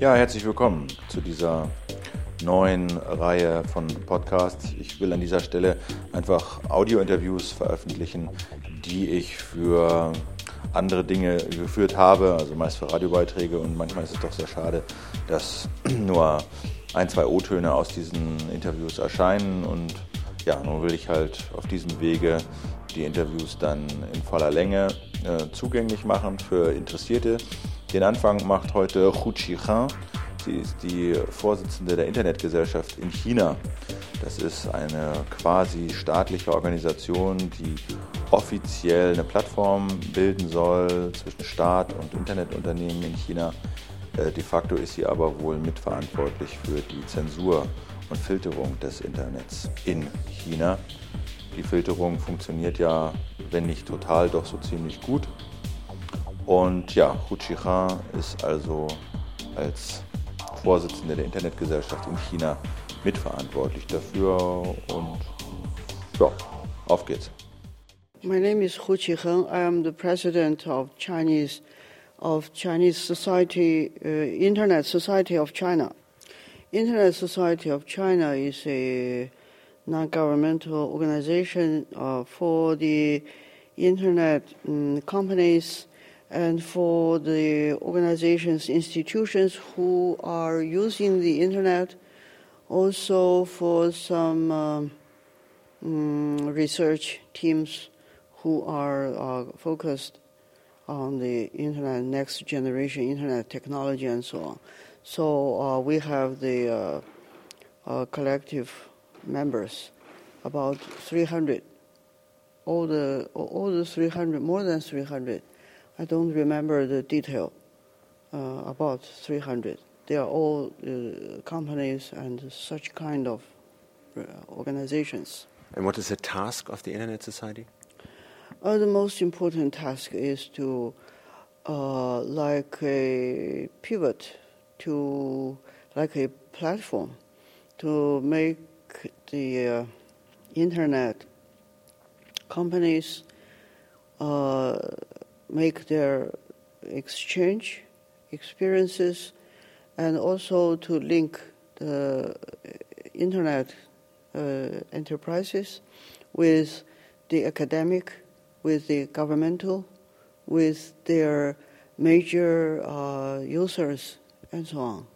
Ja, herzlich willkommen zu dieser neuen Reihe von Podcasts. Ich will an dieser Stelle einfach Audio-Interviews veröffentlichen, die ich für andere Dinge geführt habe, also meist für Radiobeiträge und manchmal ist es doch sehr schade, dass nur ein, zwei O-Töne aus diesen Interviews erscheinen und ja, nun will ich halt auf diesem Wege die Interviews dann in voller Länge äh, zugänglich machen für Interessierte. Den Anfang macht heute Hu Qihang. Sie ist die Vorsitzende der Internetgesellschaft in China. Das ist eine quasi staatliche Organisation, die offiziell eine Plattform bilden soll zwischen Staat und Internetunternehmen in China. Äh, de facto ist sie aber wohl mitverantwortlich für die Zensur und Filterung des Internets in China. Die Filterung funktioniert ja, wenn nicht total, doch so ziemlich gut. Und ja, Hu Qihang ist also als Vorsitzende der Internetgesellschaft in China mitverantwortlich dafür. Und ja, auf geht's. My name is Hu Qiheng. I am the president of Chinese of Chinese Society, uh, Internet Society of China. Internet Society of China is a non-governmental organization uh, for the internet um, companies and for the organizations, institutions who are using the internet, also for some um, um, research teams who are uh, focused on the internet, next generation internet technology, and so on. So uh, we have the uh, uh collective members, about 300. All the all the 300, more than 300 I don't remember the detail, uh, about 300. They are all uh, companies and such kind of uh, organizations. And what is the task of the Internet Society? Uh, the most important task is to, uh, like a pivot, to like a platform, to make the uh, internet companies make their exchange experiences and also to link the internet uh, enterprises with the academic, with the governmental, with their major uh, users, and so on.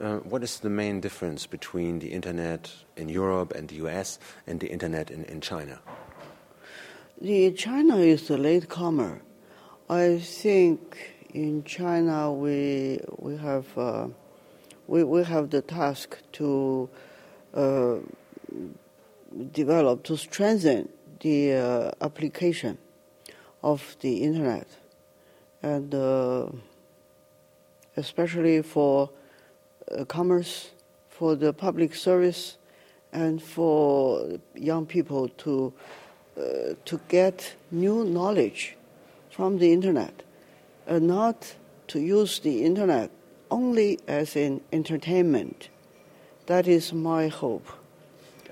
Uh, what is the main difference between the internet in Europe and the US and the internet in, in China? The China is the latecomer I think in China we we have uh, we we have the task to uh, develop to strengthen the uh, application of the internet, and uh, especially for uh, commerce, for the public service, and for young people to uh, to get new knowledge from the internet, and not to use the internet only as an entertainment. That is my hope.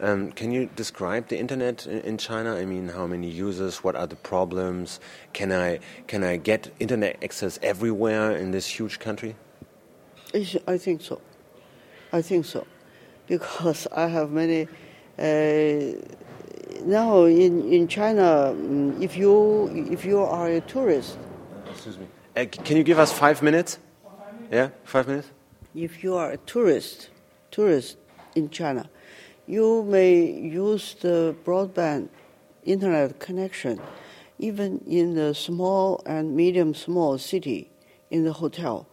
Um, can you describe the internet in China? I mean, how many users? What are the problems? Can I can I get internet access everywhere in this huge country? I think so. I think so, because I have many. Uh, now in, in China, mm, if you if you are a tourist, excuse me, uh, can you give us five minutes? Yeah, five minutes. If you are a tourist, tourist in China, you may use the broadband internet connection, even in the small and medium small city in the hotel.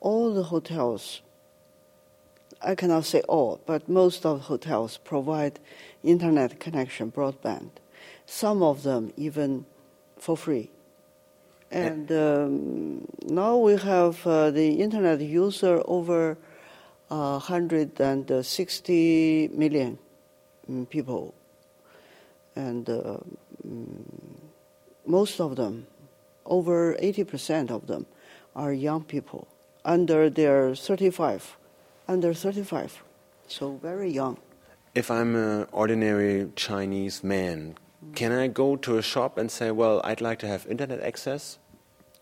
All the hotels I cannot say all, but most of the hotels provide internet connection, broadband. Some of them even for free. And um, now we have uh, the internet user over uh, 160 million um, people. And uh, mm, most of them, over 80% of them, are young people under their 35 under 35, so very young. If I'm an ordinary Chinese man, can I go to a shop and say, well, I'd like to have internet access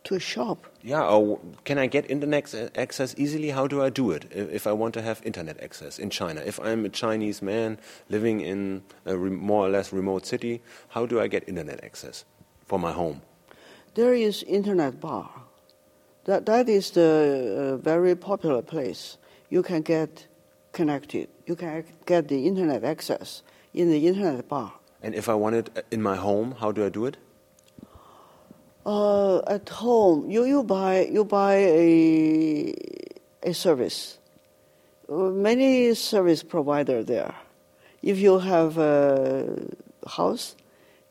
To a shop. Yeah, or can I get internet access easily? How do I do it if, I want to have internet access in China? If I'm a Chinese man living in a more or less remote city, how do I get internet access for my home? There is internet bar. That that is the uh, very popular place. You can get connected. You can get the internet access in the internet bar. And if I want it in my home, how do I do it? Uh, at home, you, you buy you buy a a service. Uh, many service provider there. If you have a house,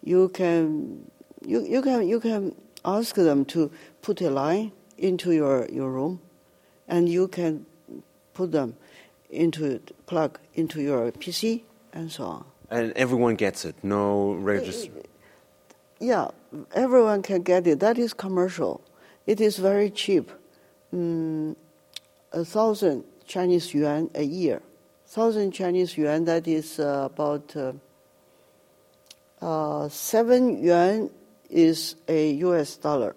you can you, you can you can ask them to put a line into your, your room, and you can put them into plug into your PC and so on. And everyone gets it. No register. Yeah, everyone can get it. That is commercial. It is very cheap. Mm, a thousand Chinese yuan a year. Thousand Chinese yuan, that is uh, about uh, uh, seven yuan is a US dollar.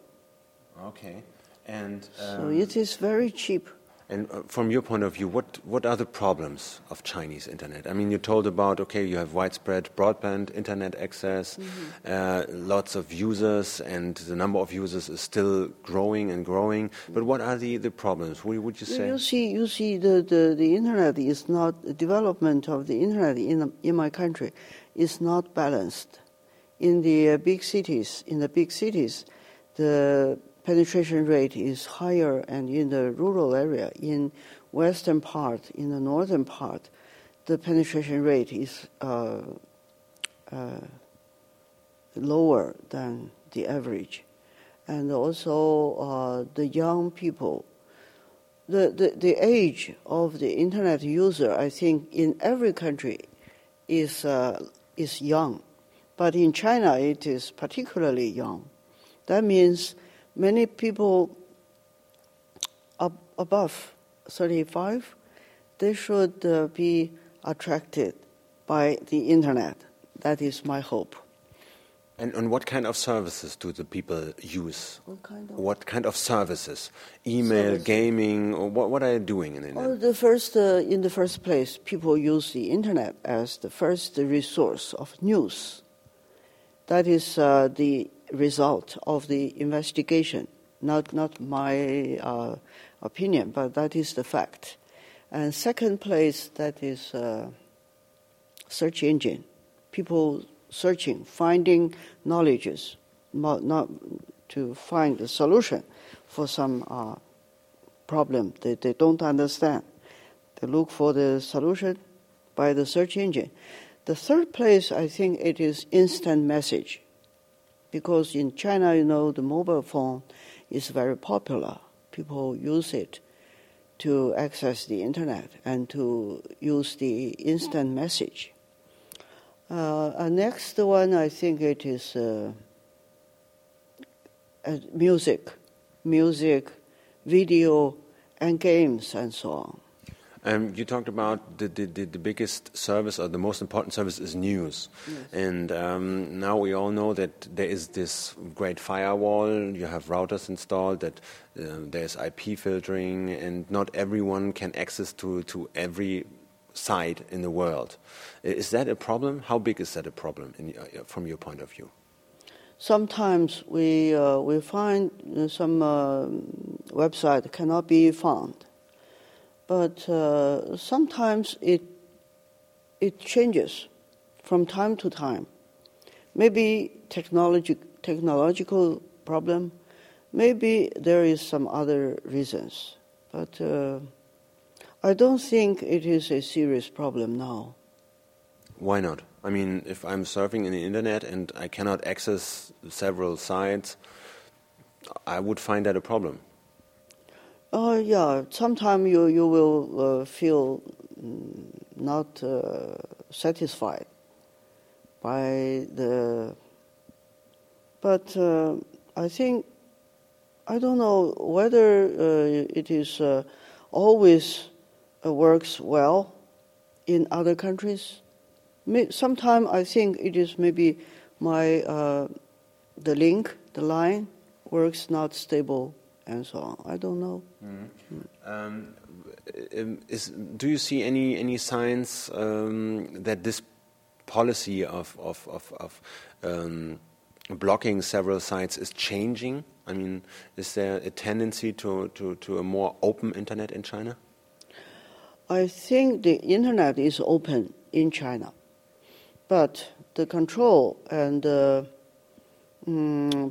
Okay. And um, so it is very cheap. And uh, from your point of view, what, what are the problems of Chinese internet? I mean, you told about, okay, you have widespread broadband internet access, mm-hmm. uh, lots of users, and the number of users is still growing and growing. But what are the, the problems? What would you say? You see, you see the, the, the internet is not, the development of the internet in, in my country is not balanced. In the uh, big cities, in the big cities, the penetration rate is higher and in the rural area, in western part, in the northern part, the penetration rate is uh, uh, lower than the average. And also uh, the young people, the, the, the age of the internet user, I think in every country is, uh, is young. But in China, it is particularly young. That means many people ab- above 35, they should uh, be attracted by the internet. That is my hope. And, and what kind of services do the people use? What kind of, what kind of services? Email, services. gaming, or what, what are you doing in the internet? Well, the first, uh, in the first place, people use the internet as the first resource of news. That is uh, the result of the investigation, not, not my uh, opinion, but that is the fact. And second place, that is uh, search engine. People searching, finding knowledges, not, not to find the solution for some uh, problem they, they don't understand. They look for the solution by the search engine. The third place, I think it is instant message because in China, you know, the mobile phone is very popular. People use it to access the internet and to use the instant message. Uh, next one, I think it is uh, uh, music, music, video, and games, and so on. Um, you talked about the, the, the, biggest service or the most important service is news. Yes. And um, now we all know that there is this great firewall, you have routers installed, that uh, there's IP filtering, and not everyone can access to, to every site in the world. Is that a problem? How big is that a problem in, uh, from your point of view? Sometimes we, uh, we find some uh, website cannot be found but uh, sometimes it it changes from time to time. Maybe technology technological problem, maybe there is some other reasons, but uh, I don't think it is a serious problem now. Why not? I mean, if I'm surfing in the internet and I cannot access several sites, I would find that a problem. Uh, yeah, sometimes you, you will uh, feel mm, not uh, satisfied by the. But uh, I think, I don't know whether uh, it is uh, always works well in other countries. Sometimes I think it is maybe my the link, the line works not stable, and so on. I don't know. Um, um, is, do you see any any signs um, that this policy of of of, of um, blocking several sites is changing? I mean, is there a tendency to, to, to a more open internet in China? I think the internet is open in China, but the control and uh, mm,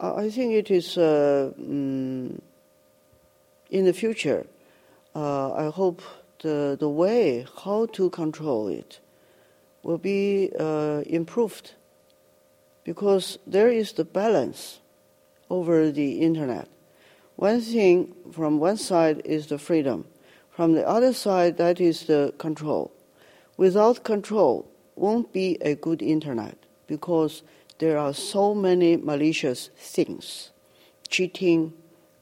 I think it is mm, in the future. Uh, I hope the the way how to control it will be uh, improved because there is the balance over the internet. One thing from one side is the freedom, from the other side that is the control. Without control, won't be a good internet because there are so many malicious things, cheating,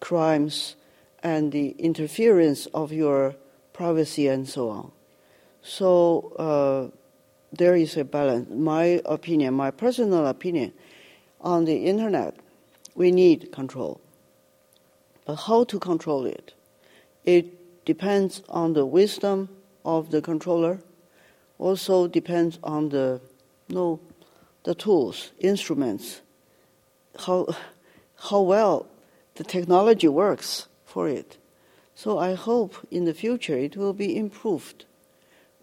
crimes, and the interference of your privacy and so on. So uh, there is a balance. My opinion, my personal opinion, on the internet, we need control. But how to control it? It depends on the wisdom of the controller. Also depends on the no, the tools, instruments, how how well the technology works for it. So I hope in the future it will be improved,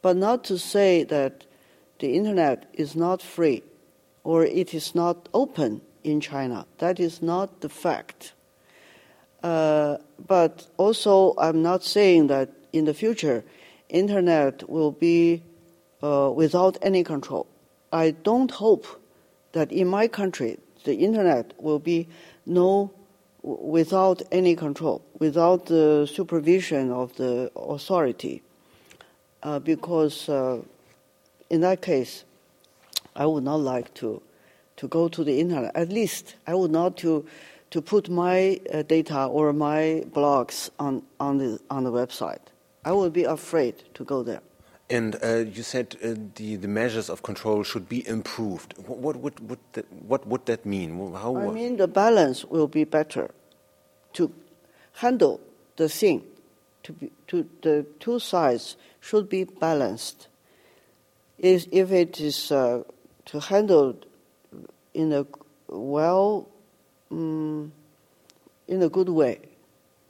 but not to say that the internet is not free or it is not open in China. That is not the fact. Uh, but also, I'm not saying that in the future, internet will be uh, without any control. I don't hope that in my country the internet will be no without any control, without the supervision of the authority, uh, because uh, in that case, I would not like to to go to the internet. At least I would not to to put my uh, data or my blogs on on the on the website. I would be afraid to go there. And uh, you said uh, the the measures of control should be improved. What what would what, would that mean? How? I mean the balance will be better to handle the thing. To be, to the two sides should be balanced is if it is uh, to handle in a well, um, in a good way,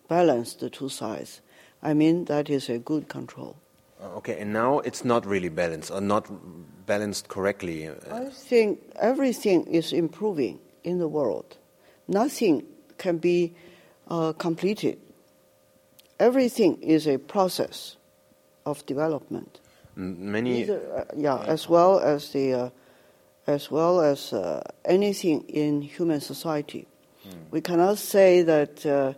balance the two sides. I mean that is a good control. Uh, okay, and now it's not really balanced or not balanced correctly. Uh, I think everything is improving in the world. Nothing can be uh, completed. Everything is a process of development many uh, yeah, as well as the uh, as well as uh, anything in human society. Mm. We cannot say that uh,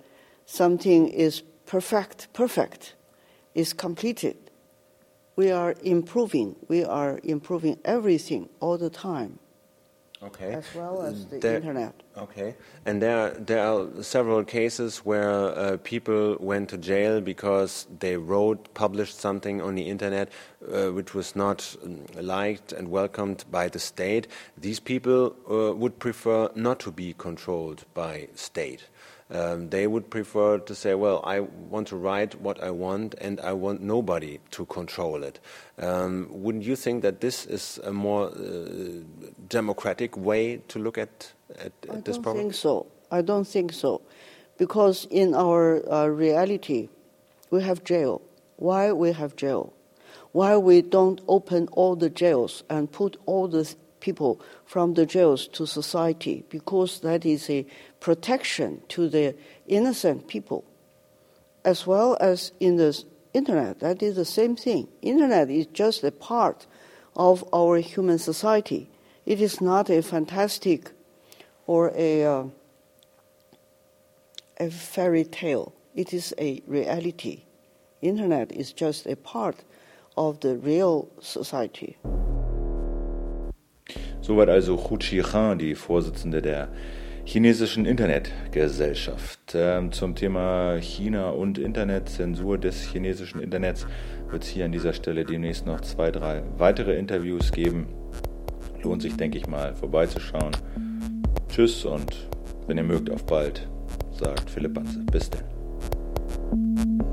something is perfect, perfect, is completed. We are improving. We are improving everything all the time. Okay. As well as the there, internet. Okay. And there, there are several cases where uh, people went to jail because they wrote, published something on the internet uh, which was not um, liked and welcomed by the state. These people uh, would prefer not to be controlled by state. Um, they would prefer to say, well, I want to write what I want and I want nobody to control it. Um, wouldn't you think that this is a more uh, democratic way to look at, at, at this problem? I don't think so. I don't think so. Because in our uh, reality, we have jail. Why we have jail? Why we don't open all the jails and put all the people from the jails to society? Because that is a protection to the innocent people, as well as in the internet. That is the same thing. Internet is just a part of our human society. It is not a fantastic or a uh, a fairy tale. It is a reality. Internet is just a part of the real society. Soweit also Hu Qihang, die Vorsitzende der chinesischen Internetgesellschaft. Ähm, zum Thema China und Internet, Zensur des chinesischen Internets, wird es hier an dieser Stelle demnächst noch zwei, drei weitere Interviews geben. Lohnt sich, denke ich mal, vorbeizuschauen. Tschüss und wenn ihr mögt, auf bald, sagt Philipp Banse. Bis denn.